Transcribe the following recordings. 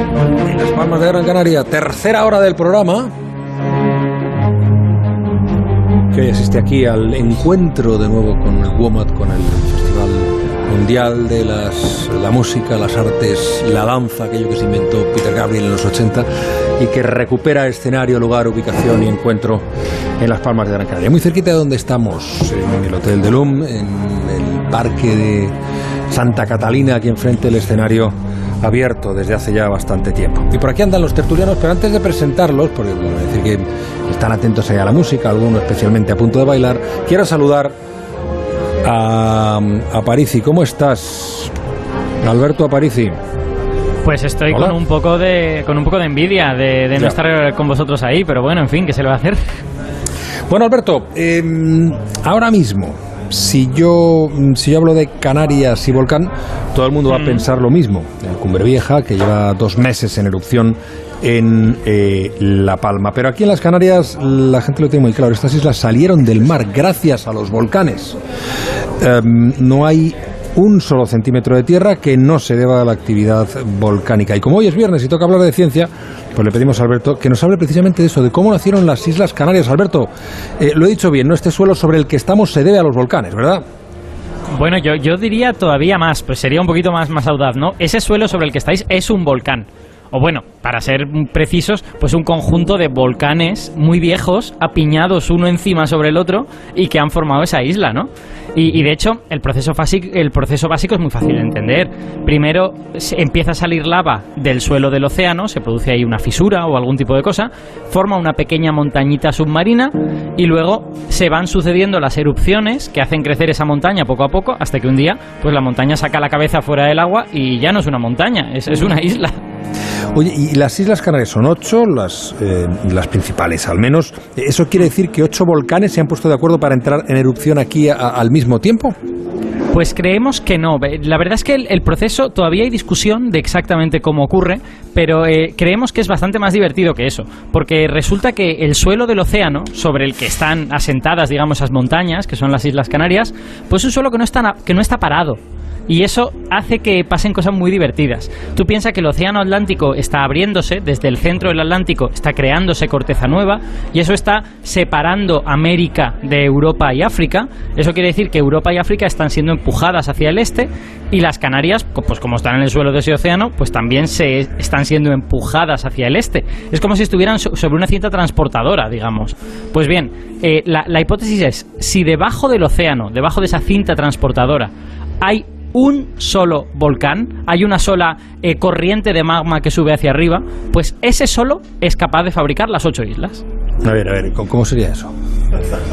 En Las Palmas de Gran Canaria, tercera hora del programa. Que hoy asiste aquí al encuentro de nuevo con el WOMAD, con el Festival Mundial de las, la Música, las Artes, la Danza, aquello que se inventó Peter Gabriel en los 80 y que recupera escenario, lugar, ubicación y encuentro en Las Palmas de Gran Canaria. Muy cerquita de donde estamos, en el Hotel de Lum, en el Parque de Santa Catalina, aquí enfrente del escenario abierto desde hace ya bastante tiempo. Y por aquí andan los tertulianos, pero antes de presentarlos, porque bueno, decir que están atentos ahí a la música, algunos especialmente a punto de bailar, quiero saludar a, a Parisi. ¿Cómo estás, Alberto Aparici? Pues estoy Hola. con un poco de con un poco de envidia de, no estar con vosotros ahí, pero bueno, en fin, ¿qué se le va a hacer? Bueno, Alberto, eh, ahora mismo, si yo, si yo hablo de Canarias y volcán, todo el mundo va a pensar lo mismo. En Cumbre Vieja, que lleva dos meses en erupción en eh, La Palma. Pero aquí en las Canarias la gente lo tiene muy claro. Estas islas salieron del mar gracias a los volcanes. Em, no hay un solo centímetro de tierra que no se deba a la actividad volcánica. Y como hoy es viernes y toca hablar de ciencia, pues le pedimos a Alberto que nos hable precisamente de eso, de cómo nacieron las Islas Canarias. Alberto, eh, lo he dicho bien, no este suelo sobre el que estamos se debe a los volcanes, ¿verdad? Bueno, yo, yo diría todavía más, pues sería un poquito más, más audaz, ¿no? Ese suelo sobre el que estáis es un volcán. O bueno, para ser precisos, pues un conjunto de volcanes muy viejos, apiñados uno encima sobre el otro, y que han formado esa isla, ¿no? Y, y de hecho, el proceso, el proceso básico es muy fácil de entender. Primero se empieza a salir lava del suelo del océano, se produce ahí una fisura o algún tipo de cosa, forma una pequeña montañita submarina y luego se van sucediendo las erupciones que hacen crecer esa montaña poco a poco hasta que un día pues la montaña saca la cabeza fuera del agua y ya no es una montaña, es una isla. Oye, y las Islas Canarias son ocho, las, eh, las principales al menos. ¿Eso quiere decir que ocho volcanes se han puesto de acuerdo para entrar en erupción aquí al mismo tiempo? Pues creemos que no. La verdad es que el, proceso todavía hay discusión de exactamente cómo ocurre, pero eh, creemos que es bastante más divertido que eso, porque resulta que el suelo del océano sobre el que están asentadas, digamos, esas montañas, que son las Islas Canarias, pues es un suelo que no está, que no está parado. Y eso hace que pasen cosas muy divertidas. Tú piensas que el océano Atlántico está abriéndose, desde el centro del Atlántico está creándose corteza nueva, y eso está separando América de Europa y África. Eso quiere decir que Europa y África están siendo empujadas hacia el este, y las Canarias, pues como están en el suelo de ese océano, pues también se están siendo empujadas hacia el este. Es como si estuvieran so- sobre una cinta transportadora, digamos. Pues bien, eh, la, la hipótesis es, si debajo del océano, debajo de esa cinta transportadora, hay un solo volcán, hay una sola eh, corriente de magma que sube hacia arriba, pues ese solo es capaz de fabricar las ocho islas. A ver, a ver, ¿cómo- ¿cómo sería eso?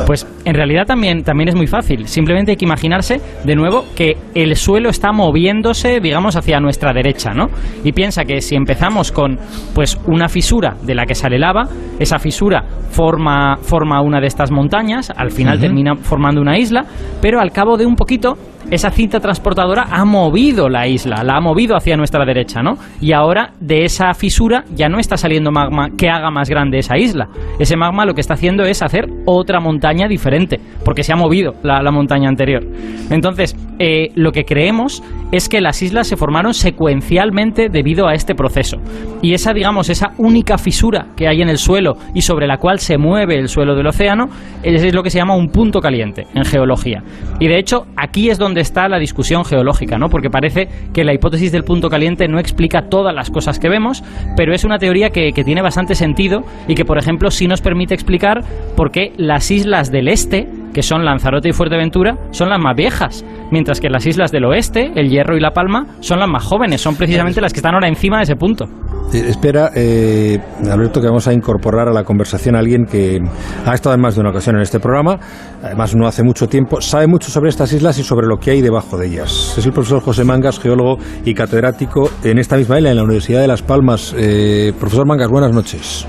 Pues en realidad también, también es muy fácil. Simplemente hay que imaginarse, de nuevo, que el suelo está moviéndose, digamos, hacia nuestra derecha, ¿no? Y piensa que si empezamos con, pues, una fisura de la que sale lava, esa fisura forma, forma una de estas montañas, al final termina formando una isla, pero al cabo de un poquito, esa cinta transportadora ha movido la isla, la ha movido hacia nuestra derecha, ¿no? Y ahora de esa fisura ya no está saliendo magma que haga más grande esa isla. Ese magma lo que está haciendo es hacer otra montaña diferente, porque se ha movido la, montaña anterior. Entonces, eh, lo que creemos es que las islas se formaron secuencialmente debido a este proceso. Y esa, digamos, esa única fisura que hay en el suelo y sobre la cual se mueve el suelo del océano, es lo que se llama un punto caliente en geología. Y de hecho, aquí es donde está la discusión geológica, ¿no? Porque parece que la hipótesis del punto caliente no explica todas las cosas que vemos, pero es una teoría que, que tiene bastante sentido y que, por ejemplo, sí nos permite explicar por qué las islas del este, que son Lanzarote y Fuerteventura, son las más viejas, mientras que las islas del oeste, el Hierro y La Palma, son las más jóvenes, son precisamente las que están ahora encima de ese punto. Eh, espera, eh, Alberto, que vamos a incorporar a la conversación a alguien que ha estado en más de una ocasión en este programa, además no hace mucho tiempo, sabe mucho sobre estas islas y sobre lo que hay debajo de ellas. Es el profesor José Mangas, geólogo y catedrático en esta misma isla, en la Universidad de Las Palmas. Eh, profesor Mangas, buenas noches.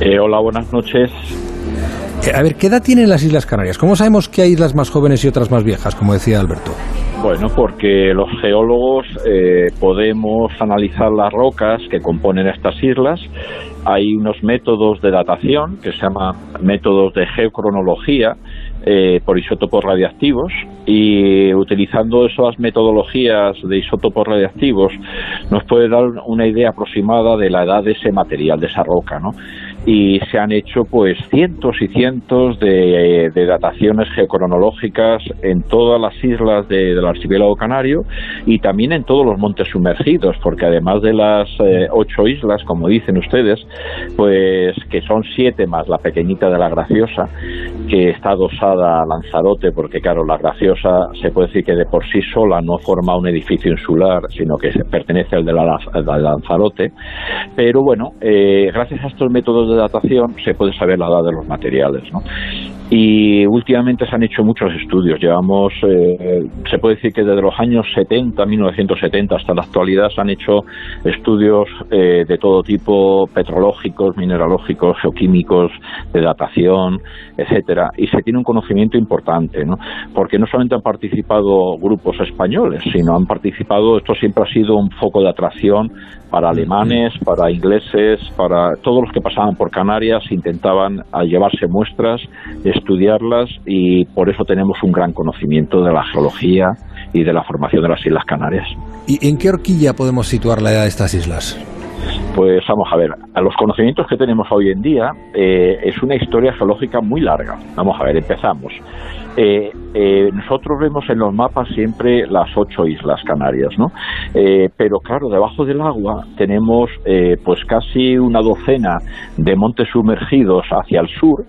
Eh, hola, buenas noches. Eh, a ver, ¿qué edad tienen las Islas Canarias? ¿Cómo sabemos que hay islas más jóvenes y otras más viejas, como decía Alberto? Bueno, porque los geólogos eh, podemos analizar las rocas que componen estas islas. Hay unos métodos de datación que se llaman métodos de geocronología eh, por isótopos radiactivos y utilizando esas metodologías de isótopos radiactivos nos puede dar una idea aproximada de la edad de ese material, de esa roca, ¿no? Y se han hecho pues cientos y cientos de, dataciones geocronológicas en todas las islas del archipiélago canario y también en todos los montes sumergidos, porque además de las eh, ocho islas, como dicen ustedes, pues que son siete más la pequeñita de la Graciosa, que está adosada a Lanzarote, porque claro, la Graciosa se puede decir que de por sí sola no forma un edificio insular, sino que pertenece al de la, Lanzarote, pero bueno, eh, gracias a estos métodos de datación se puede saber la edad de los materiales. ¿no? Y últimamente se han hecho muchos estudios. Llevamos, eh, se puede decir que desde los años 70, 1970 hasta la actualidad se han hecho estudios eh, de todo tipo, petrológicos, mineralógicos, geoquímicos, de datación, etcétera. Y se tiene un conocimiento importante, ¿no? Porque no solamente han participado grupos españoles, sino han participado, esto siempre ha sido un foco de atracción para alemanes, para ingleses, para todos los que pasaban por Canarias, intentaban llevarse muestras, estudiarlas y por eso tenemos un gran conocimiento de la geología y de la formación de las Islas Canarias. ¿Y en qué horquilla podemos situar la edad de estas islas? Pues vamos a ver, a los conocimientos que tenemos hoy en día eh, es una historia geológica muy larga. Vamos a ver, empezamos. Eh, eh, nosotros vemos en los mapas siempre las ocho islas Canarias, ¿no? pero claro, debajo del agua tenemos pues casi una docena de montes sumergidos hacia el sur,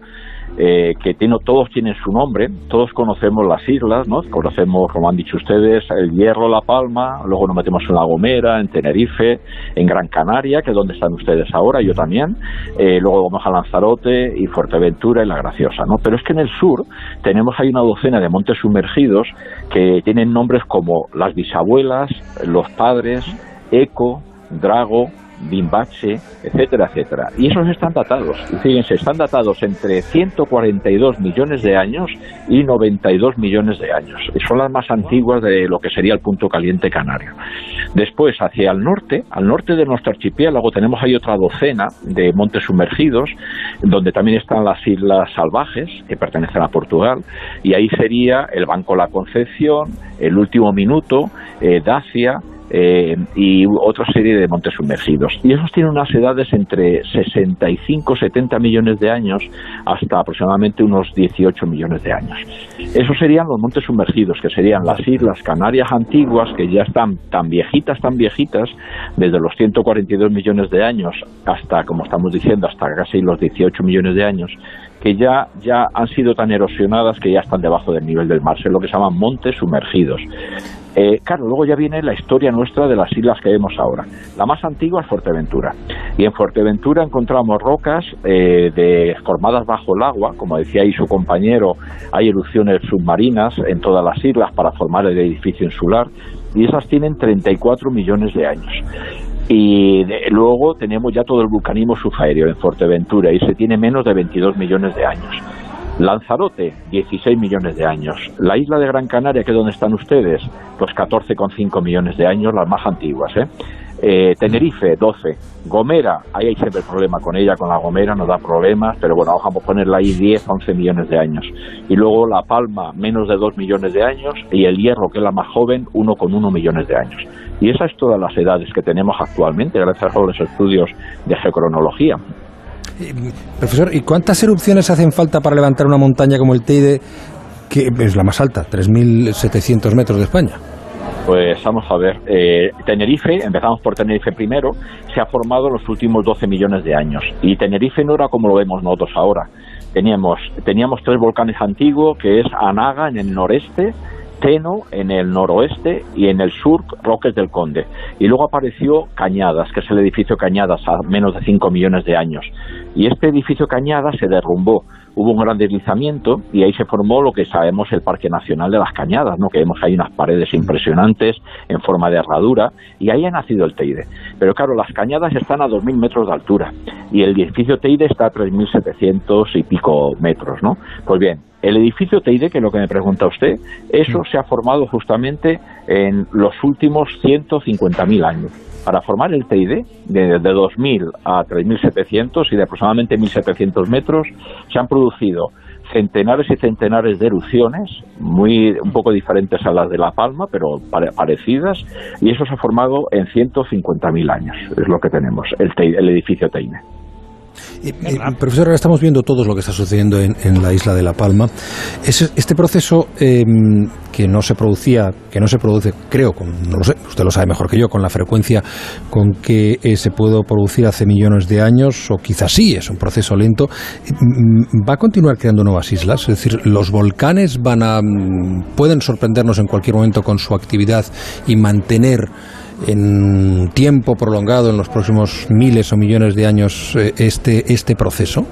eh, que tiene, todos tienen su nombre, todos conocemos las islas, ¿no? Conocemos, como han dicho ustedes, el Hierro, La Palma, luego nos metemos en La Gomera, en Tenerife, en Gran Canaria, que es donde están ustedes ahora, yo también, eh, luego vamos a Lanzarote y Fuerteventura y La Graciosa, ¿no? Pero es que en el sur tenemos ahí una docena de montes sumergidos que tienen nombres como las bisabuelas, los padres, Eco, Drago, Bimbache, etcétera, etcétera. Y esos están datados. fíjense, están datados entre 142 millones de años y 92 millones de años. Son las más antiguas de lo que sería el punto caliente canario. Después, hacia el norte, al norte de nuestro archipiélago, tenemos ahí otra docena de montes sumergidos, donde también están las islas salvajes, que pertenecen a Portugal, y ahí sería el Banco La Concepción, el Último Minuto, eh, Dacia, eh, y otra serie de montes sumergidos. Y esos tienen unas edades entre 65, 70 millones de años hasta aproximadamente unos 18 millones de años. Esos serían los montes sumergidos, que serían las islas Canarias antiguas, que ya están tan viejitas, tan viejitas, desde los 142 millones de años hasta, como estamos diciendo, hasta casi los 18 millones de años, que ya, ya han sido tan erosionadas que ya están debajo del nivel del mar. Es lo que se llaman montes sumergidos. Eh, claro, luego ya viene la historia nuestra de las islas que vemos ahora. La más antigua es Fuerteventura. Y en Fuerteventura encontramos rocas eh, de, formadas bajo el agua. Como decía ahí su compañero, hay erupciones submarinas en todas las islas para formar el edificio insular. Y esas tienen 34 millones de años. Y luego tenemos ya todo el vulcanismo subaéreo en Fuerteventura y se tiene menos de 22 millones de años. Lanzarote, 16 millones de años. La isla de Gran Canaria, que es donde están ustedes, pues 14,5 millones de años, las más antiguas. ¿eh? Eh, Tenerife, 12. Gomera, ahí hay siempre problema con ella, con la Gomera nos da problemas, pero bueno, vamos a ponerla ahí 10, 11 millones de años. Y luego La Palma, menos de 2 millones de años, y el Hierro, que es la más joven, 1,1 millones de años. Y esas es todas las edades que tenemos actualmente, gracias a los estudios de geocronología. Profesor, ¿y cuántas erupciones hacen falta para levantar una montaña como el Teide, que es la más alta, 3.700 metros de España? Pues vamos a ver, eh, Tenerife, empezamos por Tenerife primero, se ha formado en los últimos 12 millones de años. Y Tenerife no era como lo vemos nosotros ahora. Teníamos, teníamos tres volcanes antiguos, que es Anaga en el noreste, Teno en el noroeste y en el sur Roques del Conde. Y luego apareció Cañadas, que es el edificio Cañadas a menos de 5 millones de años. Y este edificio Cañadas se derrumbó hubo un gran deslizamiento y ahí se formó lo que sabemos el Parque Nacional de las Cañadas, ¿no? que vemos ahí unas paredes impresionantes en forma de herradura y ahí ha nacido el Teide. Pero claro, las Cañadas están a 2.000 metros de altura y el edificio Teide está a 3.700 y pico metros. ¿no? Pues bien, el edificio Teide, que es lo que me pregunta usted, eso se ha formado justamente en los últimos 150.000 años. Para formar el TID, de, de 2.000 a 3.700 y de aproximadamente 1.700 metros, se han producido centenares y centenares de erupciones, muy un poco diferentes a las de La Palma, pero parecidas, y eso se ha formado en 150.000 años, es lo que tenemos, el, el edificio Teine. profesor, ahora estamos viendo todo lo que está sucediendo en, la isla de La Palma. este proceso em, que no se producía, que no se produce, creo, no lo sé, usted lo sabe mejor que yo, con la frecuencia con que eh, se pudo producir hace millones de años, o quizás sí, es un proceso lento, mm, ¿va a continuar creando nuevas islas? Es decir, ¿los volcanes van a, mm, pueden sorprendernos en cualquier momento con su actividad y mantener en tiempo prolongado, en los próximos miles o millones de años, eh, este, este proceso?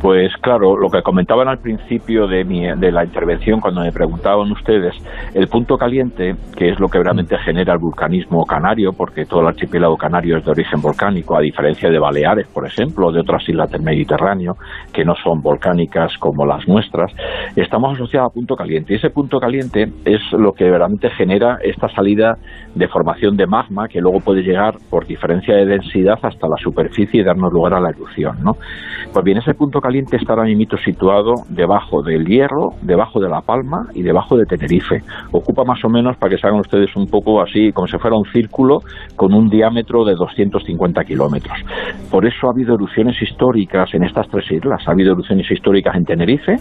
Pues claro, lo que comentaban al principio de, mi, de la intervención cuando me preguntaban ustedes, el punto caliente, que es lo que realmente genera el vulcanismo canario, porque todo el archipiélago canario es de origen volcánico, a diferencia de Baleares, por ejemplo, o de otras islas del Mediterráneo, que no son volcánicas como las nuestras, estamos asociados a punto caliente. Y ese punto caliente es lo que realmente genera esta salida de formación de magma, que luego puede llegar por diferencia de densidad hasta la superficie y darnos lugar a la erupción. ¿no? Pues bien, ese punto caliente caliente está ahora mismo situado debajo del Hierro, debajo de La Palma y debajo de Tenerife. Ocupa más o menos, para que se hagan ustedes un poco así, como si fuera un círculo con un diámetro de 250 kilómetros. Por eso ha habido erupciones históricas en estas tres islas. Ha habido erupciones históricas en Tenerife,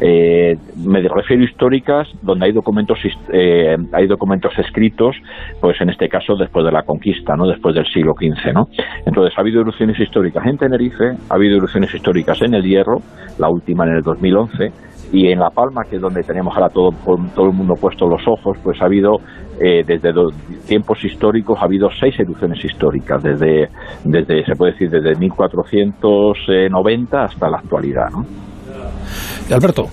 eh, me refiero históricas donde hay documentos eh, hay documentos escritos pues en este caso después de la conquista no después del siglo XV no entonces ha habido erupciones históricas en Tenerife ha habido erupciones históricas en el Hierro la última en el 2011 y en La Palma, que es donde tenemos ahora todo, todo el mundo puesto los ojos, pues ha habido, eh, desde tiempos históricos, ha habido seis erupciones históricas, desde, desde se puede decir, desde 1490 hasta la actualidad. ¿no? Alberto.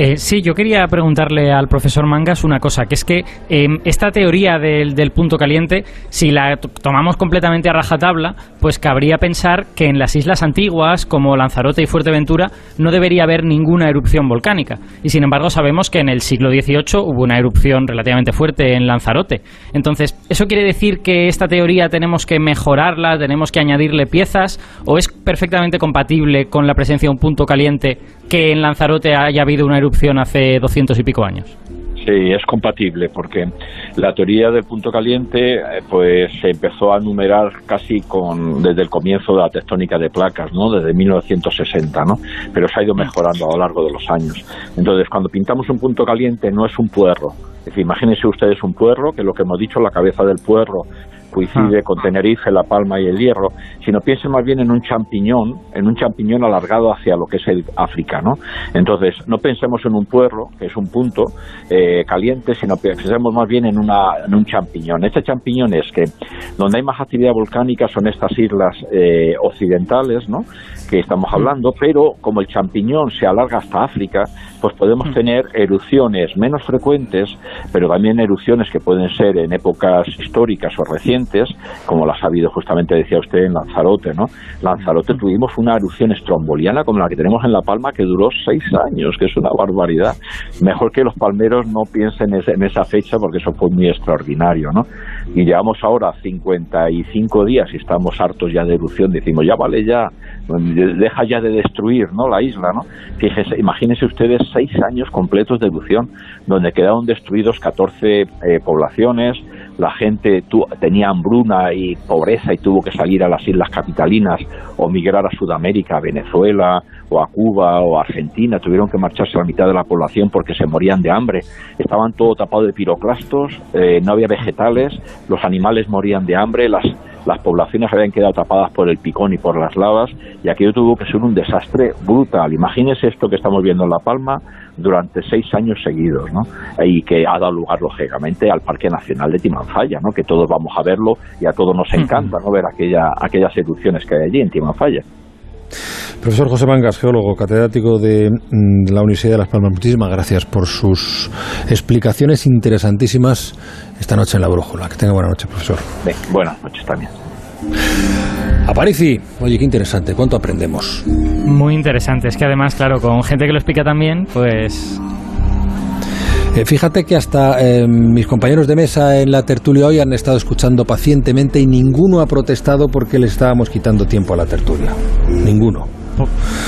Eh, sí, yo quería preguntarle al profesor Mangas una cosa, que es que em, esta teoría del, del, punto caliente, si la tomamos completamente a rajatabla, pues cabría pensar que en las islas antiguas, como Lanzarote y Fuerteventura, no debería haber ninguna erupción volcánica. Y sin embargo sabemos que en el siglo XVIII hubo una erupción relativamente fuerte en Lanzarote. Entonces, ¿eso quiere decir que esta teoría tenemos que mejorarla, tenemos que añadirle piezas, o es perfectamente compatible con la presencia de un punto caliente que en Lanzarote haya habido una erupción hace doscientos y pico años. Sí, es compatible porque la teoría del punto caliente eh, pues se empezó a numerar casi con desde el comienzo de la tectónica de placas, ¿no? Desde 1960, ¿no? Pero se ha ido mejorando a lo largo de los años. Entonces, cuando pintamos un punto caliente no es un puerro. Es decir, imagínense ustedes un puerro, que lo que hemos dicho, la cabeza del puerro coincide ah. con Tenerife, La Palma y el Hierro, sino piensen más bien en un champiñón, en un champiñón alargado hacia lo que es el África, ¿no? Entonces, no pensemos en un puerro, que es un punto eh, caliente, sino pensemos más bien en, una, en un champiñón. Este champiñón es que donde hay más actividad volcánica son estas islas eh, occidentales, ¿no? Que estamos hablando, pero como el champiñón se alarga hasta África, pues podemos tener erupciones menos frecuentes, pero también erupciones que pueden ser en épocas históricas o recientes, como las ha habido justamente, decía usted, en Lanzarote, ¿no? Lanzarote tuvimos una erupción estromboliana como la que tenemos en La Palma que duró seis años, que es una barbaridad. Mejor que los palmeros no piensen en esa fecha porque eso fue muy extraordinario, ¿no? Y llevamos ahora 55 días y estamos hartos ya de erupción, decimos, ya vale ya, deja ya de destruir ¿no? la isla. ¿no? Fíjese, imagínense ustedes seis años completos de erupción, donde quedaron destruidos 14 eh, poblaciones, la gente tenía hambruna y pobreza y tuvo que salir a las islas capitalinas o migrar a Sudamérica, a Venezuela o a Cuba o a Argentina, tuvieron que marcharse la mitad de la población porque se morían de hambre, estaban todo tapado de piroclastos, eh, no había vegetales, los animales morían de hambre, las las poblaciones habían quedado tapadas por el picón y por las lavas y aquello tuvo que ser un desastre brutal. Imagínese esto que estamos viendo en La Palma durante seis años seguidos, ¿no? Y que ha dado lugar, lógicamente, al Parque Nacional de Timanfaya, ¿no? Que todos vamos a verlo y a todos nos encanta, ¿no? Ver aquella, aquellas erupciones que hay allí en Timanfaya. Profesor José Mangas, geólogo, catedrático de mm, la Universidad de Las Palmas, muchísimas gracias por sus explicaciones interesantísimas esta noche en la brújula. Que tenga buena noche, profesor. buenas noches también. Aparici, oye, qué interesante, ¿cuánto aprendemos? Muy interesante, es que además, claro, con gente que lo explica también, pues eh, fíjate que hasta eh, mis compañeros de mesa en la tertulia hoy han estado escuchando pacientemente y ninguno ha protestado porque le estábamos quitando tiempo a la tertulia. Ninguno.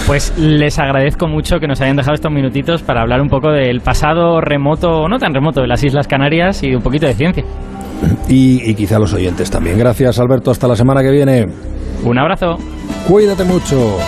Pues les agradezco mucho que nos hayan dejado estos minutitos para hablar un poco del pasado remoto, no tan remoto, de las Islas Canarias y un poquito de ciencia. Y, y quizá los oyentes también. Gracias, Alberto. Hasta la semana que viene. Un abrazo. Cuídate mucho.